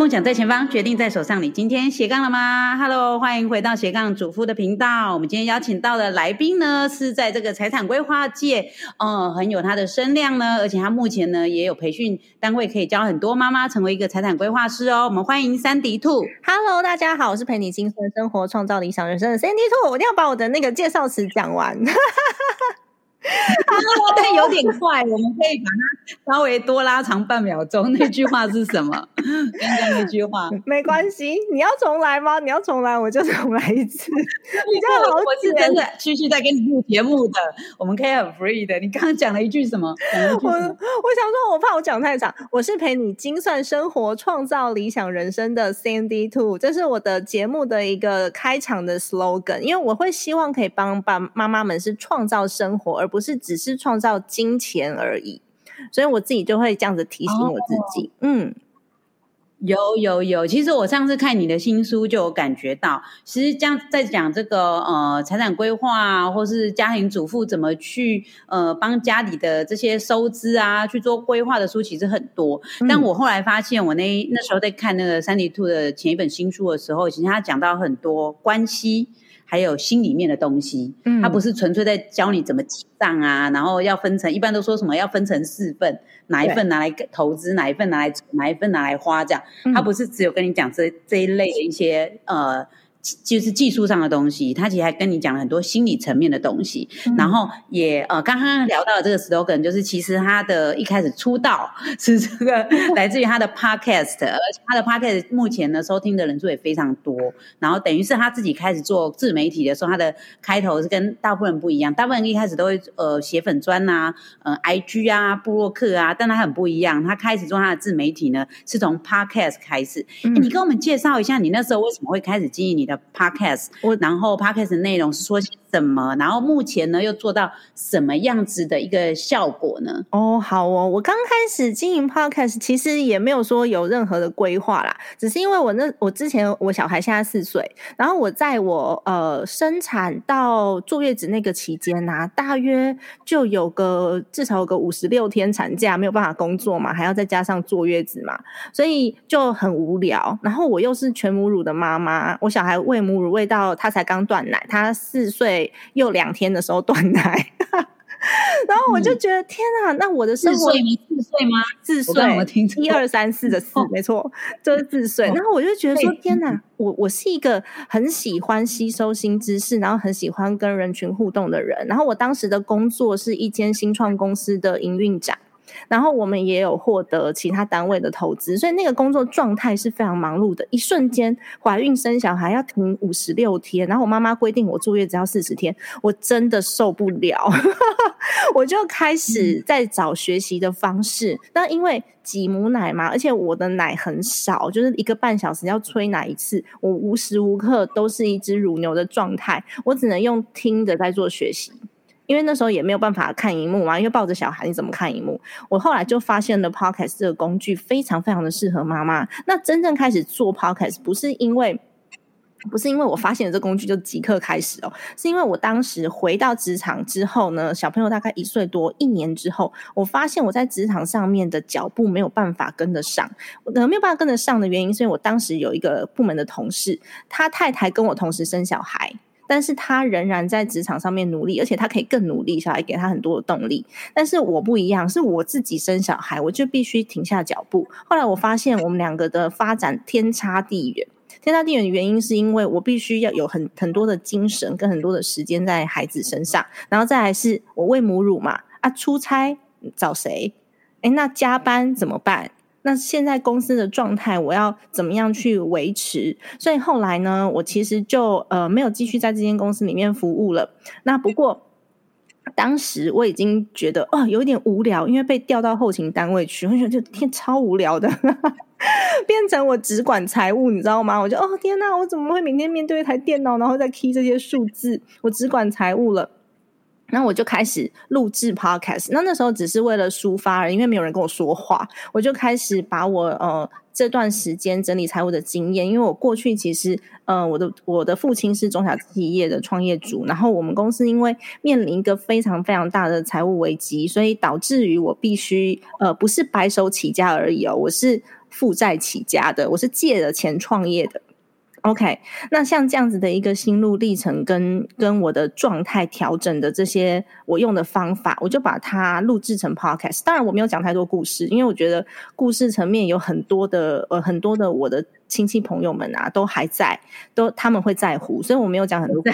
梦想在前方，决定在手上。你今天斜杠了吗？Hello，欢迎回到斜杠主妇的频道。我们今天邀请到的来宾呢，是在这个财产规划界，嗯，很有他的声量呢，而且他目前呢也有培训单位，可以教很多妈妈成为一个财产规划师哦。我们欢迎三迪兔。Hello，大家好，我是陪你精算生活、创造理想人生的三迪兔。我一定要把我的那个介绍词讲完。但有点快，我们可以把它稍微多拉长半秒钟。那句话是什么？刚刚那句话没关系，你要重来吗？你要重来，我就重来一次。比较好，我是真的继续在跟你录节目的，我们可以很 free 的。你刚刚讲了一句什么？我我想说，我怕我讲太长。我是陪你精算生活、创造理想人生的 Sandy Two，这是我的节目的一个开场的 slogan。因为我会希望可以帮爸妈妈们是创造生活，而不是只是创造金钱而已，所以我自己就会这样子提醒我自己。嗯，有有有，其实我上次看你的新书就有感觉到，其实这样在讲这个呃财产规划啊，或是家庭主妇怎么去呃帮家里的这些收支啊去做规划的书其实很多。但我后来发现，我那那时候在看那个三里兔的前一本新书的时候，其实他讲到很多关系。还有心里面的东西，嗯，他不是纯粹在教你怎么记账啊，然后要分成，一般都说什么要分成四份，哪一份拿来投资，哪一份拿来哪一份拿来花，这样，他不是只有跟你讲这这一类的一些呃。就是技术上的东西，他其实还跟你讲了很多心理层面的东西，然后也呃，刚刚聊到的这个 slogan，就是其实他的一开始出道是这个 来自于他的 podcast，而且他的 podcast 目前呢收听的人数也非常多，然后等于是他自己开始做自媒体的时候，他的开头是跟大部分人不一样，大部分人一开始都会呃写粉砖呐，呃 IG 啊，布洛克啊，但他很不一样，他开始做他的自媒体呢，是从 podcast 开始，你跟我们介绍一下，你那时候为什么会开始经营你？的 podcast，我然后 podcast 内容是说些什么？然后目前呢又做到什么样子的一个效果呢？哦，好哦，我刚开始经营 podcast，其实也没有说有任何的规划啦，只是因为我那我之前我小孩现在四岁，然后我在我呃生产到坐月子那个期间呐，大约就有个至少有个五十六天产假，没有办法工作嘛，还要再加上坐月子嘛，所以就很无聊。然后我又是全母乳的妈妈，我小孩。喂母乳喂到他才刚断奶，他四岁又两天的时候断奶，然后我就觉得天啊，那我的生活四岁吗？自岁，一二三四的四，没错，就是自岁。然后我就觉得说天哪，我我是一个很喜欢吸收新知识，然后很喜欢跟人群互动的人。然后我当时的工作是一间新创公司的营运长。然后我们也有获得其他单位的投资，所以那个工作状态是非常忙碌的。一瞬间怀孕生小孩要停五十六天，然后我妈妈规定我住月只要四十天，我真的受不了，我就开始在找学习的方式。那因为挤母奶嘛，而且我的奶很少，就是一个半小时要催奶一次，我无时无刻都是一只乳牛的状态，我只能用听的在做学习。因为那时候也没有办法看荧幕嘛，因为抱着小孩你怎么看荧幕？我后来就发现了 Podcast 这个工具非常非常的适合妈妈。那真正开始做 Podcast 不是因为不是因为我发现了这工具就即刻开始哦，是因为我当时回到职场之后呢，小朋友大概一岁多一年之后，我发现我在职场上面的脚步没有办法跟得上。可能没有办法跟得上的原因，是因为我当时有一个部门的同事，他太太跟我同时生小孩。但是他仍然在职场上面努力，而且他可以更努力，小孩给他很多的动力。但是我不一样，是我自己生小孩，我就必须停下脚步。后来我发现我们两个的发展天差地远，天差地远的原因是因为我必须要有很很多的精神跟很多的时间在孩子身上，然后再来是我喂母乳嘛，啊，出差找谁？哎，那加班怎么办？那现在公司的状态，我要怎么样去维持？所以后来呢，我其实就呃没有继续在这间公司里面服务了。那不过当时我已经觉得哦有点无聊，因为被调到后勤单位去，我觉得天超无聊的，变成我只管财务，你知道吗？我就哦天哪，我怎么会每天面对一台电脑，然后再 key 这些数字？我只管财务了。那我就开始录制 podcast，那那时候只是为了抒发而已，因为没有人跟我说话，我就开始把我呃这段时间整理财务的经验，因为我过去其实呃我的我的父亲是中小企业的创业主，然后我们公司因为面临一个非常非常大的财务危机，所以导致于我必须呃不是白手起家而已哦，我是负债起家的，我是借了钱创业的。OK，那像这样子的一个心路历程，跟跟我的状态调整的这些我用的方法，我就把它录制成 Podcast。当然，我没有讲太多故事，因为我觉得故事层面有很多的呃很多的我的亲戚朋友们啊都还在，都他们会在乎，所以我没有讲很多。对，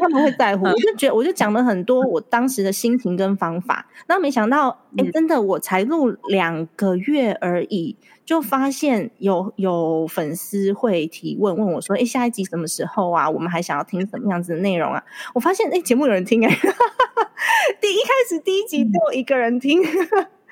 他们会在乎。我就觉得我就讲了很多我当时的心情跟方法。那没想到，哎，真的我才录两个月而已。就发现有有粉丝会提问问我说：“哎，下一集什么时候啊？我们还想要听什么样子的内容啊？”我发现哎，节目有人听哎，第一开始第一集只有一个人听，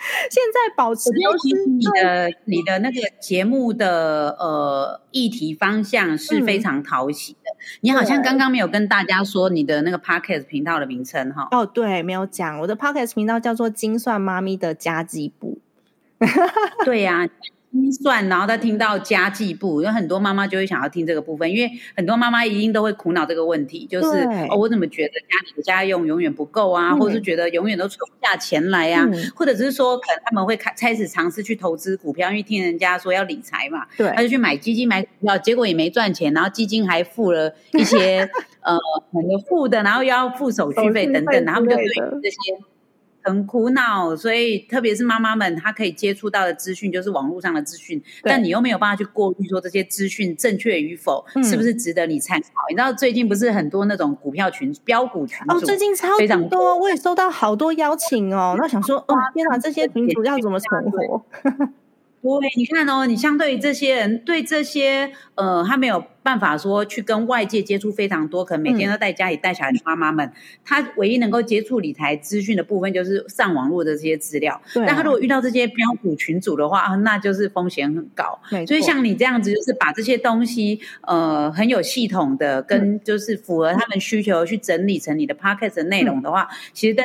现在保持都是你的你的那个节目的呃议题方向是非常讨喜的。你好像刚刚没有跟大家说你的那个 podcast 频道的名称哈？哦，对，没有讲我的 podcast 频道叫做“精算妈咪的家计部”。对呀。精算，然后再听到家计部，有很多妈妈就会想要听这个部分，因为很多妈妈一定都会苦恼这个问题，就是哦，我怎么觉得家里的家用永远不够啊，或者是觉得永远都存不下钱来呀，或者只是说可能他们会开开始尝试去投资股票，因为听人家说要理财嘛，对，他就去买基金买股票，结果也没赚钱，然后基金还付了一些 呃很多付的，然后又要付手续费等等，然后就对这些。很苦恼，所以特别是妈妈们，她可以接触到的资讯就是网络上的资讯，但你又没有办法去过滤说这些资讯正确与否，是不是值得你参考？你知道最近不是很多那种股票群、标股群哦，最近超非常多，我也收到好多邀请哦。那想说，哦天哪，这些群主要怎么存活？对，你看哦，你相对于这些人，对这些呃，他没有办法说去跟外界接触非常多，可能每天都在家里带小孩的妈妈们，他唯一能够接触理财资讯的部分就是上网络的这些资料。但他如果遇到这些标股群组的话，那就是风险很高。所以像你这样子，就是把这些东西呃很有系统的，跟就是符合他们需求去整理成你的 podcast 的内容的话，其实在。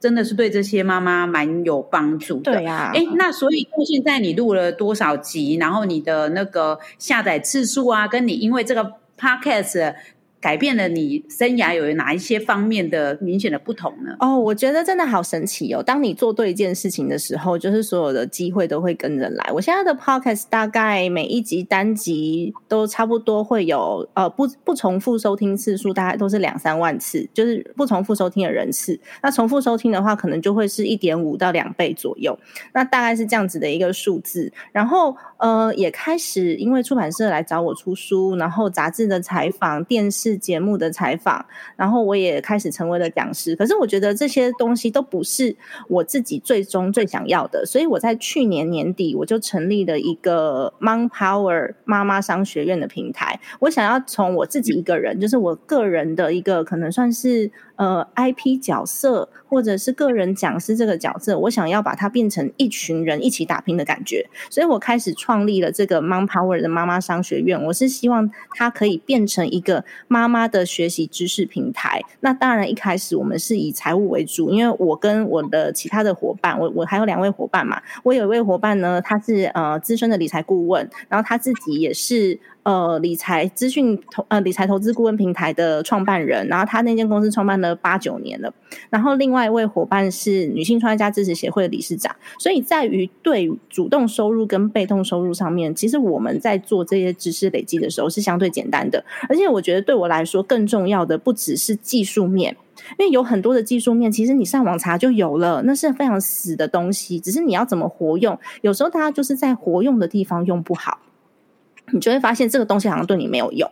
真的是对这些妈妈蛮有帮助的。对呀，哎，那所以到现在你录了多少集？然后你的那个下载次数啊，跟你因为这个 podcast。改变了你生涯有哪一些方面的明显的不同呢？哦，我觉得真的好神奇哦！当你做对一件事情的时候，就是所有的机会都会跟着来。我现在的 podcast 大概每一集单集都差不多会有呃不不重复收听次数，大概都是两三万次，就是不重复收听的人次。那重复收听的话，可能就会是一点五到两倍左右。那大概是这样子的一个数字。然后呃，也开始因为出版社来找我出书，然后杂志的采访、电视。是节目的采访，然后我也开始成为了讲师。可是我觉得这些东西都不是我自己最终最想要的，所以我在去年年底我就成立了一个 Mom Power 妈妈商学院的平台。我想要从我自己一个人，就是我个人的一个可能算是。呃，IP 角色或者是个人讲师这个角色，我想要把它变成一群人一起打拼的感觉，所以我开始创立了这个 Mom Power 的妈妈商学院。我是希望它可以变成一个妈妈的学习知识平台。那当然，一开始我们是以财务为主，因为我跟我的其他的伙伴，我我还有两位伙伴嘛，我有一位伙伴呢，他是呃资深的理财顾问，然后他自己也是。呃，理财资讯投呃理财投资顾问平台的创办人，然后他那间公司创办了八九年了。然后另外一位伙伴是女性创业家支持协会的理事长。所以在于对主动收入跟被动收入上面，其实我们在做这些知识累积的时候是相对简单的。而且我觉得对我来说更重要的不只是技术面，因为有很多的技术面，其实你上网查就有了，那是非常死的东西。只是你要怎么活用，有时候大家就是在活用的地方用不好。你就会发现这个东西好像对你没有用，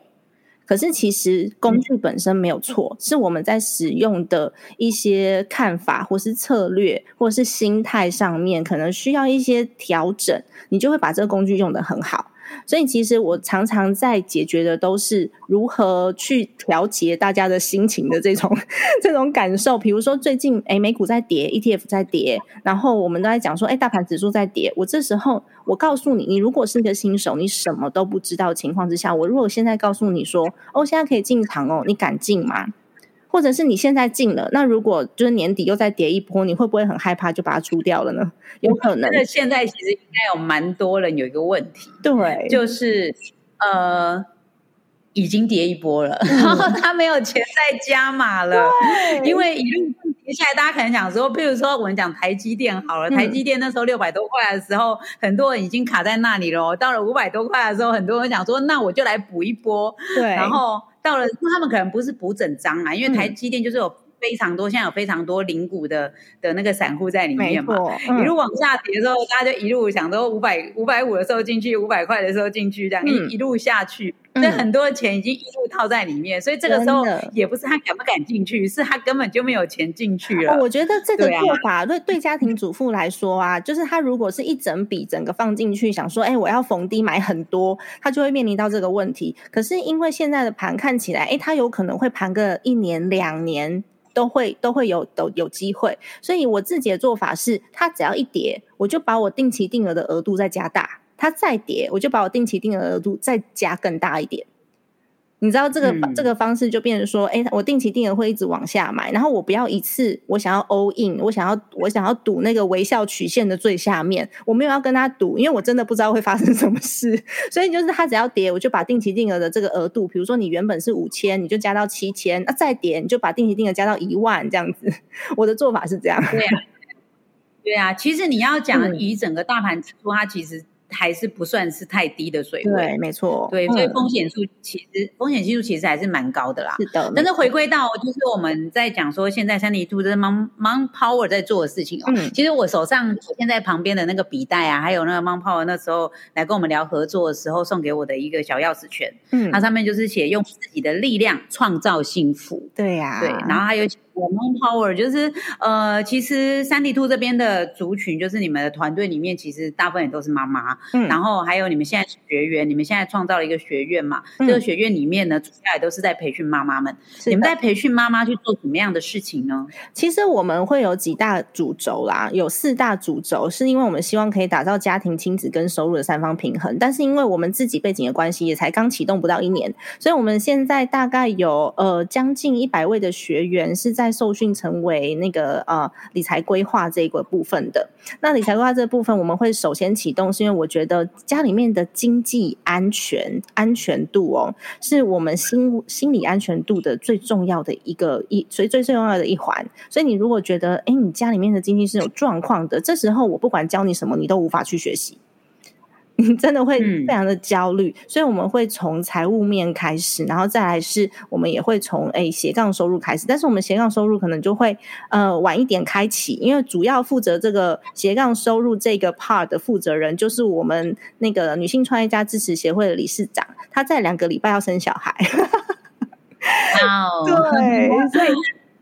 可是其实工具本身没有错，是我们在使用的一些看法，或是策略，或是心态上面，可能需要一些调整，你就会把这个工具用的很好。所以，其实我常常在解决的都是如何去调节大家的心情的这种 这种感受。比如说，最近哎，美股在跌，ETF 在跌，然后我们都在讲说，哎，大盘指数在跌。我这时候，我告诉你，你如果是一个新手，你什么都不知道情况之下，我如果现在告诉你说，哦，现在可以进场哦，你敢进吗？或者是你现在进了，那如果就是年底又再跌一波，你会不会很害怕就把它出掉了呢？有可能。那现在其实应该有蛮多人有一个问题，对，就是呃，已经跌一波了，然后他没有钱再加码了，因为一路跌下来大家可能想说，譬如说我们讲台积电好了，台积电那时候六百多块的时候，很多人已经卡在那里了。到了五百多块的时候，很多人想说，那我就来补一波。对，然后到了，他们可能不是补整张啊，因为台积电就是有。非常多，现在有非常多零股的的那个散户在里面嘛，一路往下跌的时候，大家就一路想说五百五百五的时候进去，五百块的时候进去，这样一一路下去，所以很多的钱已经一路套在里面，所以这个时候也不是他敢不敢进去，是他根本就没有钱进去了。我觉得这个做法对对家庭主妇来说啊，就是他如果是一整笔整个放进去，想说哎我要逢低买很多，他就会面临到这个问题。可是因为现在的盘看起来，哎，他有可能会盘个一年两年。都会都会有都有机会，所以我自己的做法是，它只要一跌，我就把我定期定额的额度再加大；它再跌，我就把我定期定额额度再加更大一点。你知道这个这个方式就变成说，哎，我定期定额会一直往下买，然后我不要一次，我想要 all in，我想要我想要赌那个微笑曲线的最下面，我没有要跟他赌，因为我真的不知道会发生什么事，所以就是他只要跌，我就把定期定额的这个额度，比如说你原本是五千，你就加到七千，那再跌你就把定期定额加到一万这样子。我的做法是这样。对啊，对啊，其实你要讲以整个大盘指数，它其实。还是不算是太低的水位，对，没错，对，所以风险数其实风险系数其实还是蛮高的啦。是的，但是回归到就是我们在讲说现在三 D Two 这 Mon Mon Power 在做的事情哦，其实我手上现在旁边的那个笔袋啊，还有那个 Mon Power 那时候来跟我们聊合作的时候送给我的一个小钥匙圈，嗯，它上面就是写用自己的力量创造幸福，对呀，对，然后还有。我们 Power 就是呃，其实三 D Two 这边的族群，就是你们的团队里面，其实大部分也都是妈妈。嗯，然后还有你们现在学员，你们现在创造了一个学院嘛？这个学院里面呢，主要也都是在培训妈妈们。你们在培训妈妈去做什么样的事情呢？其实我们会有几大主轴啦，有四大主轴，是因为我们希望可以打造家庭、亲子跟收入的三方平衡。但是因为我们自己背景的关系，也才刚启动不到一年，所以我们现在大概有呃将近一百位的学员是在。在受训成为那个呃理财规划这个部分的，那理财规划这部分我们会首先启动，是因为我觉得家里面的经济安全安全度哦，是我们心心理安全度的最重要的一个一所以最最重要的一环。所以你如果觉得哎，你家里面的经济是有状况的，这时候我不管教你什么，你都无法去学习。你真的会非常的焦虑，所以我们会从财务面开始，然后再来是我们也会从诶斜杠收入开始，但是我们斜杠收入可能就会呃晚一点开启，因为主要负责这个斜杠收入这个 part 的负责人就是我们那个女性创业家支持协会的理事长，他在两个礼拜要生小孩，对，所以。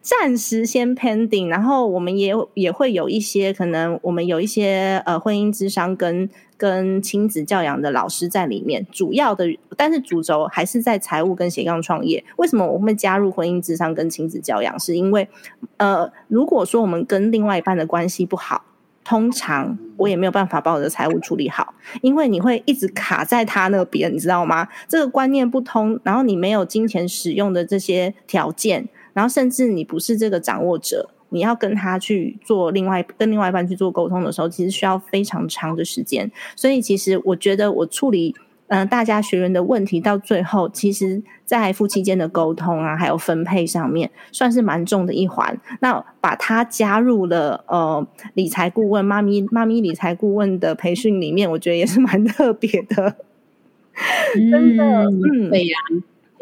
暂时先 pending，然后我们也也会有一些可能，我们有一些呃婚姻智商跟跟亲子教养的老师在里面，主要的，但是主轴还是在财务跟斜杠创业。为什么我会加入婚姻智商跟亲子教养？是因为呃，如果说我们跟另外一半的关系不好，通常我也没有办法把我的财务处理好，因为你会一直卡在他那边，你知道吗？这个观念不通，然后你没有金钱使用的这些条件。然后，甚至你不是这个掌握者，你要跟他去做另外跟另外一半去做沟通的时候，其实需要非常长的时间。所以，其实我觉得我处理嗯大家学员的问题，到最后，其实在夫妻间的沟通啊，还有分配上面，算是蛮重的一环。那把他加入了呃理财顾问妈咪妈咪理财顾问的培训里面，我觉得也是蛮特别的。真的，嗯，对呀。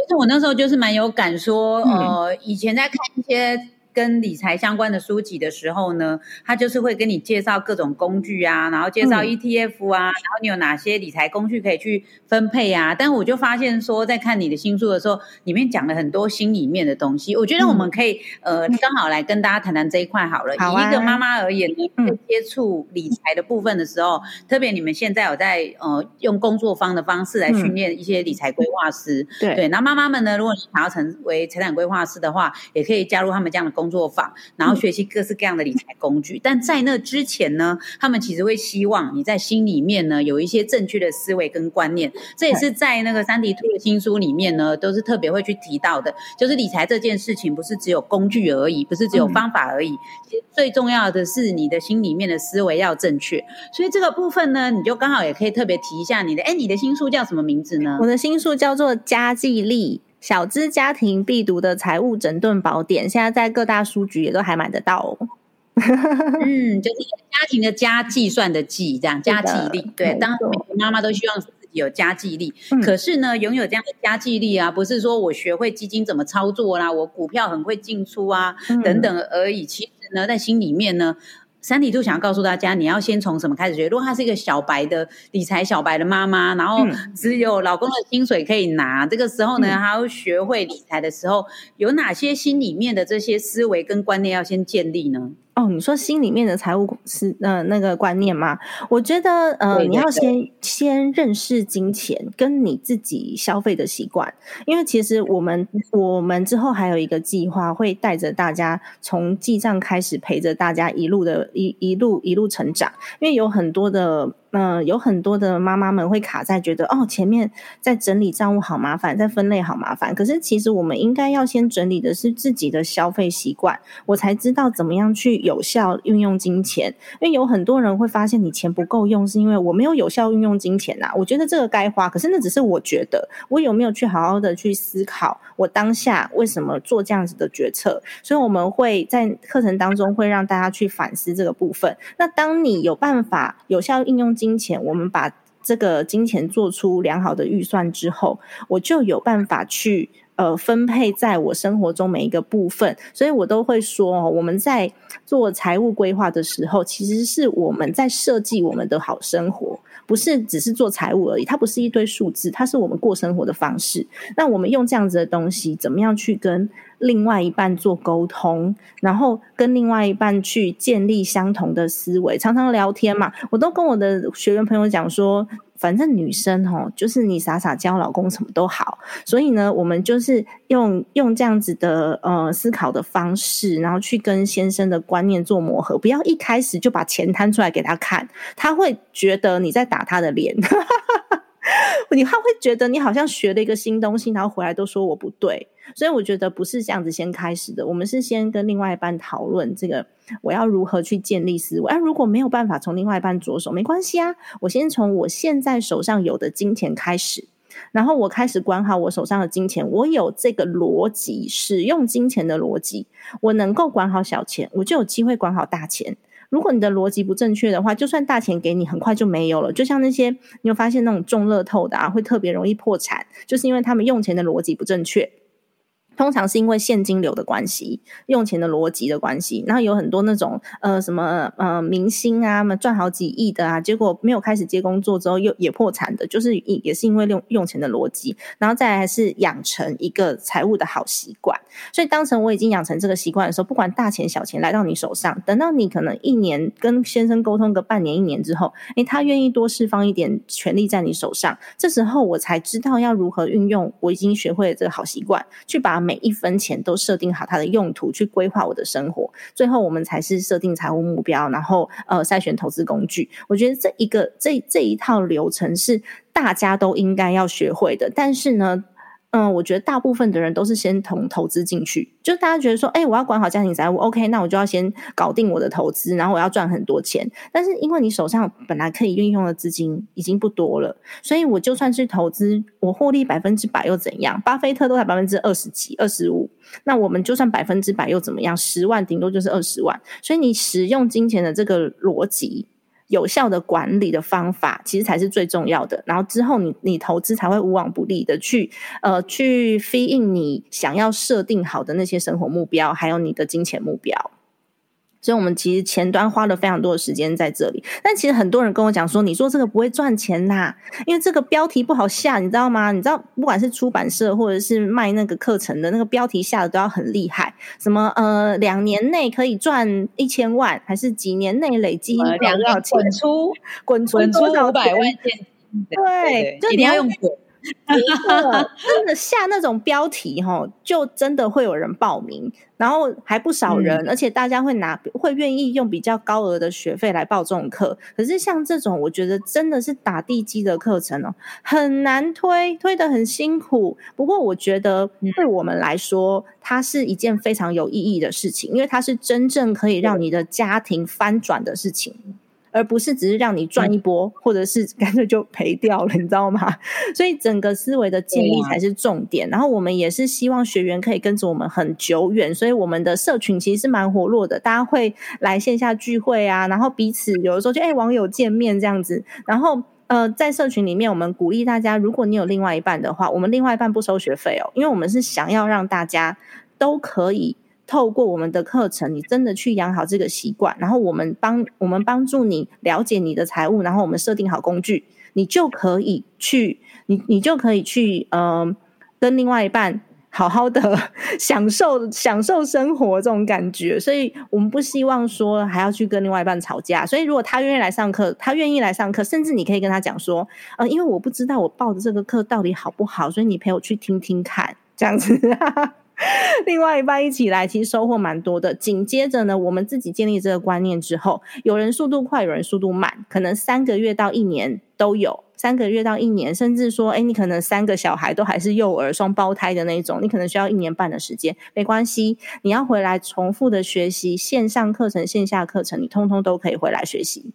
其实我那时候就是蛮有感，说呃，以前在看一些。跟理财相关的书籍的时候呢，他就是会跟你介绍各种工具啊，然后介绍 ETF 啊，然后你有哪些理财工具可以去分配啊。但我就发现说，在看你的新书的时候，里面讲了很多心里面的东西。我觉得我们可以呃，刚好来跟大家谈谈这一块好了。以一个妈妈而言呢，接触理财的部分的时候，特别你们现在有在呃用工作方的方式来训练一些理财规划师，对对。那妈妈们呢，如果你想要成为财产规划师的话，也可以加入他们这样的。工作坊，然后学习各式各样的理财工具。但在那之前呢，他们其实会希望你在心里面呢有一些正确的思维跟观念。这也是在那个三迪兔的新书里面呢，都是特别会去提到的。就是理财这件事情，不是只有工具而已，不是只有方法而已。其实最重要的是你的心里面的思维要正确。所以这个部分呢，你就刚好也可以特别提一下你的。哎，你的新书叫什么名字呢？我的新书叫做《家计力》。小资家庭必读的财务整顿宝典，现在在各大书局也都还买得到哦。嗯，就是家庭的家计算的计，这样家计力。对，当然每个妈妈都希望自己有家计力。可是呢，拥有这样的家计力啊，不是说我学会基金怎么操作啦，我股票很会进出啊，等等而已。其实呢，在心里面呢。三体兔想要告诉大家，你要先从什么开始学？如果她是一个小白的理财小白的妈妈，然后只有老公的薪水可以拿，这个时候呢，她要学会理财的时候，有哪些心里面的这些思维跟观念要先建立呢？哦，你说心里面的财务是呃那个观念吗？我觉得呃，你要先先认识金钱跟你自己消费的习惯，因为其实我们我们之后还有一个计划，会带着大家从记账开始，陪着大家一路的一一路一路成长，因为有很多的。嗯，有很多的妈妈们会卡在觉得哦，前面在整理账务好麻烦，在分类好麻烦。可是其实我们应该要先整理的是自己的消费习惯，我才知道怎么样去有效运用金钱。因为有很多人会发现你钱不够用，是因为我没有有效运用金钱呐。我觉得这个该花，可是那只是我觉得，我有没有去好好的去思考我当下为什么做这样子的决策？所以我们会在课程当中会让大家去反思这个部分。那当你有办法有效应用。金钱，我们把这个金钱做出良好的预算之后，我就有办法去呃分配在我生活中每一个部分。所以我都会说，我们在做财务规划的时候，其实是我们在设计我们的好生活，不是只是做财务而已。它不是一堆数字，它是我们过生活的方式。那我们用这样子的东西，怎么样去跟？另外一半做沟通，然后跟另外一半去建立相同的思维，常常聊天嘛。我都跟我的学员朋友讲说，反正女生哦，就是你傻傻教老公什么都好。所以呢，我们就是用用这样子的呃思考的方式，然后去跟先生的观念做磨合。不要一开始就把钱摊出来给他看，他会觉得你在打他的脸。你他会觉得你好像学了一个新东西，然后回来都说我不对，所以我觉得不是这样子先开始的。我们是先跟另外一半讨论这个，我要如何去建立思维。啊，如果没有办法从另外一半着手，没关系啊，我先从我现在手上有的金钱开始，然后我开始管好我手上的金钱。我有这个逻辑，使用金钱的逻辑，我能够管好小钱，我就有机会管好大钱。如果你的逻辑不正确的话，就算大钱给你，很快就没有了。就像那些你有发现那种中乐透的啊，会特别容易破产，就是因为他们用钱的逻辑不正确。通常是因为现金流的关系，用钱的逻辑的关系，然后有很多那种呃什么呃明星啊，么赚好几亿的啊，结果没有开始接工作之后又也破产的，就是也也是因为用用钱的逻辑，然后再来是养成一个财务的好习惯。所以当成我已经养成这个习惯的时候，不管大钱小钱来到你手上，等到你可能一年跟先生沟通个半年一年之后，诶，他愿意多释放一点权利在你手上，这时候我才知道要如何运用我已经学会了这个好习惯，去把每一分钱都设定好它的用途，去规划我的生活。最后，我们才是设定财务目标，然后呃筛选投资工具。我觉得这一个这这一套流程是大家都应该要学会的。但是呢。嗯，我觉得大部分的人都是先从投资进去，就大家觉得说，哎，我要管好家庭财务，OK，那我就要先搞定我的投资，然后我要赚很多钱。但是因为你手上本来可以运用的资金已经不多了，所以我就算是投资，我获利百分之百又怎样？巴菲特都才百分之二十几、二十五，那我们就算百分之百又怎么样？十万顶多就是二十万，所以你使用金钱的这个逻辑。有效的管理的方法，其实才是最重要的。然后之后，你你投资才会无往不利的去呃去 f e e in 你想要设定好的那些生活目标，还有你的金钱目标。所以，我们其实前端花了非常多的时间在这里。但其实很多人跟我讲说：“你说这个不会赚钱呐，因为这个标题不好下，你知道吗？你知道，不管是出版社或者是卖那个课程的那个标题下的都要很厉害。什么呃，两年内可以赚一千万，还是几年内累积两少钱？滚出滚出滚出五百万现金？对，就你要用滚。”真的下那种标题哈，就真的会有人报名，然后还不少人，而且大家会拿会愿意用比较高额的学费来报这种课。可是像这种，我觉得真的是打地基的课程哦，很难推，推的很辛苦。不过我觉得对我们来说，它是一件非常有意义的事情，因为它是真正可以让你的家庭翻转的事情。而不是只是让你赚一波，或者是 干脆就赔掉了，你知道吗？所以整个思维的建立才是重点。然后我们也是希望学员可以跟着我们很久远，所以我们的社群其实是蛮活络的，大家会来线下聚会啊，然后彼此有的时候就哎网友见面这样子。然后呃，在社群里面，我们鼓励大家，如果你有另外一半的话，我们另外一半不收学费哦，因为我们是想要让大家都可以。透过我们的课程，你真的去养好这个习惯，然后我们帮我们帮助你了解你的财务，然后我们设定好工具，你就可以去，你你就可以去，嗯，跟另外一半好好的 享受享受生活这种感觉。所以我们不希望说还要去跟另外一半吵架。所以如果他愿意来上课，他愿意来上课，甚至你可以跟他讲说，呃，因为我不知道我报的这个课到底好不好，所以你陪我去听听看，这样子。另外一半一起来，其实收获蛮多的。紧接着呢，我们自己建立这个观念之后，有人速度快，有人速度慢，可能三个月到一年都有。三个月到一年，甚至说，哎，你可能三个小孩都还是幼儿、双胞胎的那种，你可能需要一年半的时间，没关系，你要回来重复的学习线上课程、线下课程，你通通都可以回来学习。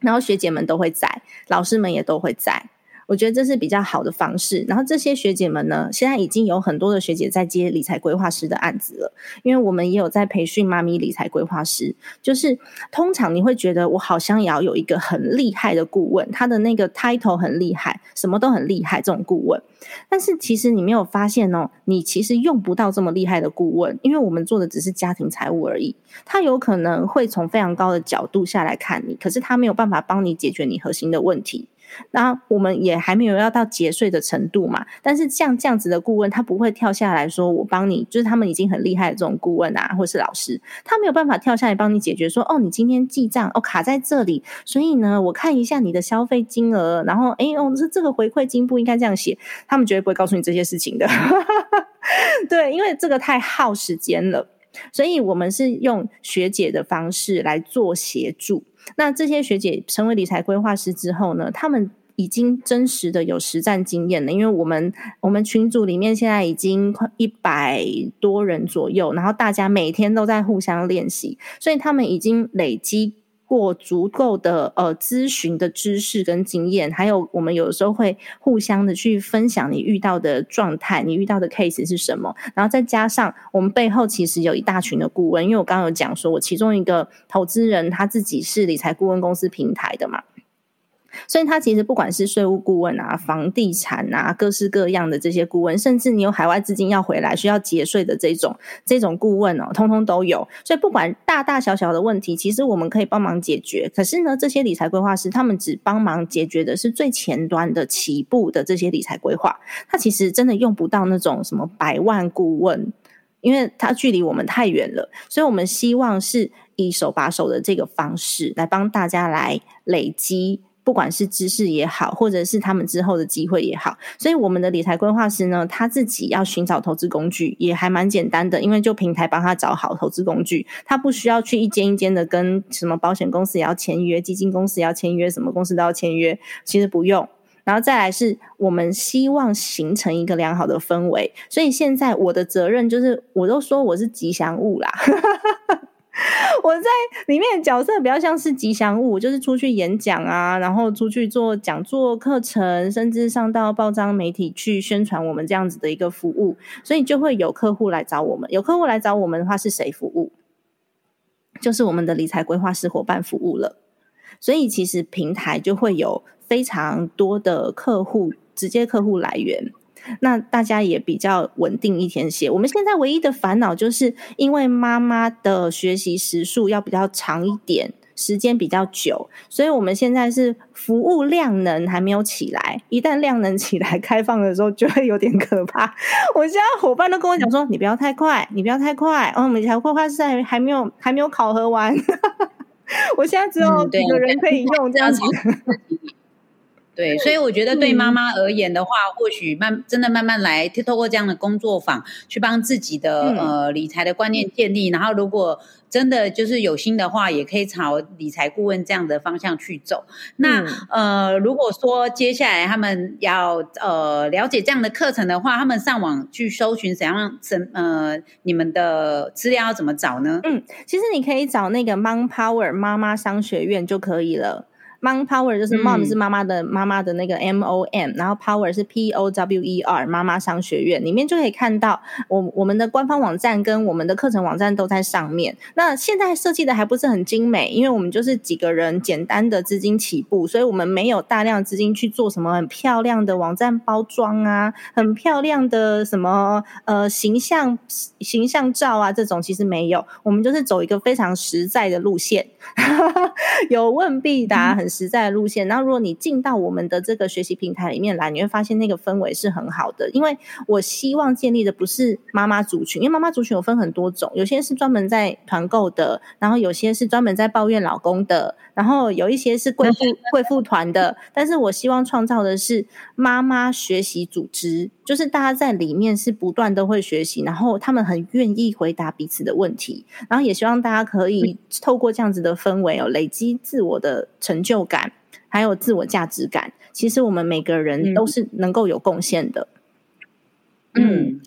然后学姐们都会在，老师们也都会在。我觉得这是比较好的方式。然后这些学姐们呢，现在已经有很多的学姐在接理财规划师的案子了。因为我们也有在培训妈咪理财规划师。就是通常你会觉得我好像也要有一个很厉害的顾问，他的那个 title 很厉害，什么都很厉害这种顾问。但是其实你没有发现哦，你其实用不到这么厉害的顾问，因为我们做的只是家庭财务而已。他有可能会从非常高的角度下来看你，可是他没有办法帮你解决你核心的问题。那我们也还没有要到节税的程度嘛，但是像这样子的顾问，他不会跳下来说我帮你，就是他们已经很厉害的这种顾问啊，或是老师，他没有办法跳下来帮你解决说，哦，你今天记账哦卡在这里，所以呢，我看一下你的消费金额，然后哎哦，是这个回馈金不应该这样写，他们绝对不会告诉你这些事情的，对，因为这个太耗时间了，所以我们是用学姐的方式来做协助。那这些学姐成为理财规划师之后呢，他们已经真实的有实战经验了。因为我们我们群组里面现在已经快一百多人左右，然后大家每天都在互相练习，所以他们已经累积。过足够的呃咨询的知识跟经验，还有我们有的时候会互相的去分享你遇到的状态，你遇到的 case 是什么，然后再加上我们背后其实有一大群的顾问，因为我刚刚有讲说我其中一个投资人他自己是理财顾问公司平台的嘛。所以，他其实不管是税务顾问啊、房地产啊、各式各样的这些顾问，甚至你有海外资金要回来需要节税的这种这种顾问哦，通通都有。所以，不管大大小小的问题，其实我们可以帮忙解决。可是呢，这些理财规划师他们只帮忙解决的是最前端的起步的这些理财规划，他其实真的用不到那种什么百万顾问，因为他距离我们太远了。所以我们希望是以手把手的这个方式来帮大家来累积。不管是知识也好，或者是他们之后的机会也好，所以我们的理财规划师呢，他自己要寻找投资工具也还蛮简单的，因为就平台帮他找好投资工具，他不需要去一间一间的跟什么保险公司也要签约，基金公司也要签约，什么公司都要签约，其实不用。然后再来是我们希望形成一个良好的氛围，所以现在我的责任就是，我都说我是吉祥物啦。我在里面角色比较像是吉祥物，就是出去演讲啊，然后出去做讲座课程，甚至上到报章媒体去宣传我们这样子的一个服务，所以就会有客户来找我们。有客户来找我们的话，是谁服务？就是我们的理财规划师伙伴服务了。所以其实平台就会有非常多的客户，直接客户来源。那大家也比较稳定一天些。我们现在唯一的烦恼就是，因为妈妈的学习时数要比较长一点，时间比较久，所以我们现在是服务量能还没有起来。一旦量能起来，开放的时候就会有点可怕。我现在伙伴都跟我讲说：“你不要太快，你不要太快。”哦，我们才规划是在还没有还没有考核完。我现在只有几个人可以用这样子。对，所以我觉得对妈妈而言的话，或许慢真的慢慢来，透过这样的工作坊去帮自己的呃理财的观念建立，然后如果真的就是有心的话，也可以朝理财顾问这样的方向去走。那呃，如果说接下来他们要呃了解这样的课程的话，他们上网去搜寻怎样怎呃你们的资料要怎么找呢？嗯，其实你可以找那个 Mom Power 妈妈商学院就可以了。Mom Power 就是 Mom 是妈妈的妈妈的那个 M O M，然后 Power 是 P O W E R 妈妈商学院里面就可以看到我我们的官方网站跟我们的课程网站都在上面。那现在设计的还不是很精美，因为我们就是几个人简单的资金起步，所以我们没有大量资金去做什么很漂亮的网站包装啊，很漂亮的什么呃形象形象照啊这种其实没有，我们就是走一个非常实在的路线，有问必答很。实在的路线，然后如果你进到我们的这个学习平台里面来，你会发现那个氛围是很好的。因为我希望建立的不是妈妈族群，因为妈妈族群有分很多种，有些是专门在团购的，然后有些是专门在抱怨老公的，然后有一些是贵妇 贵妇团的。但是我希望创造的是妈妈学习组织，就是大家在里面是不断都会学习，然后他们很愿意回答彼此的问题，然后也希望大家可以透过这样子的氛围哦，累积自我的成就。感还有自我价值感，其实我们每个人都是能够有贡献的。嗯，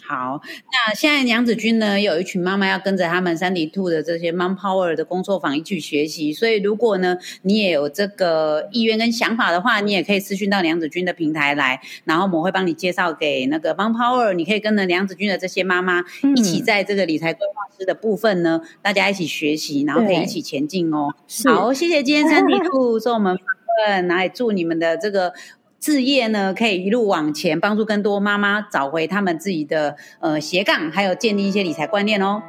好。那现在娘子军呢，有一群妈妈要跟着他们三 D Two 的这些 Mom Power 的工作坊一起学习。所以，如果呢你也有这个意愿跟想法的话，你也可以私讯到娘子军的平台来，然后我们会帮你介绍给那个 Mom Power。你可以跟着娘子军的这些妈妈一起在这个理财规划师的部分呢，大家一起学习，然后可以一起前进哦。好，谢谢今天三 D Two 做我们访问，然后也祝你们的这个。置业呢，可以一路往前，帮助更多妈妈找回他们自己的呃斜杠，还有建立一些理财观念哦。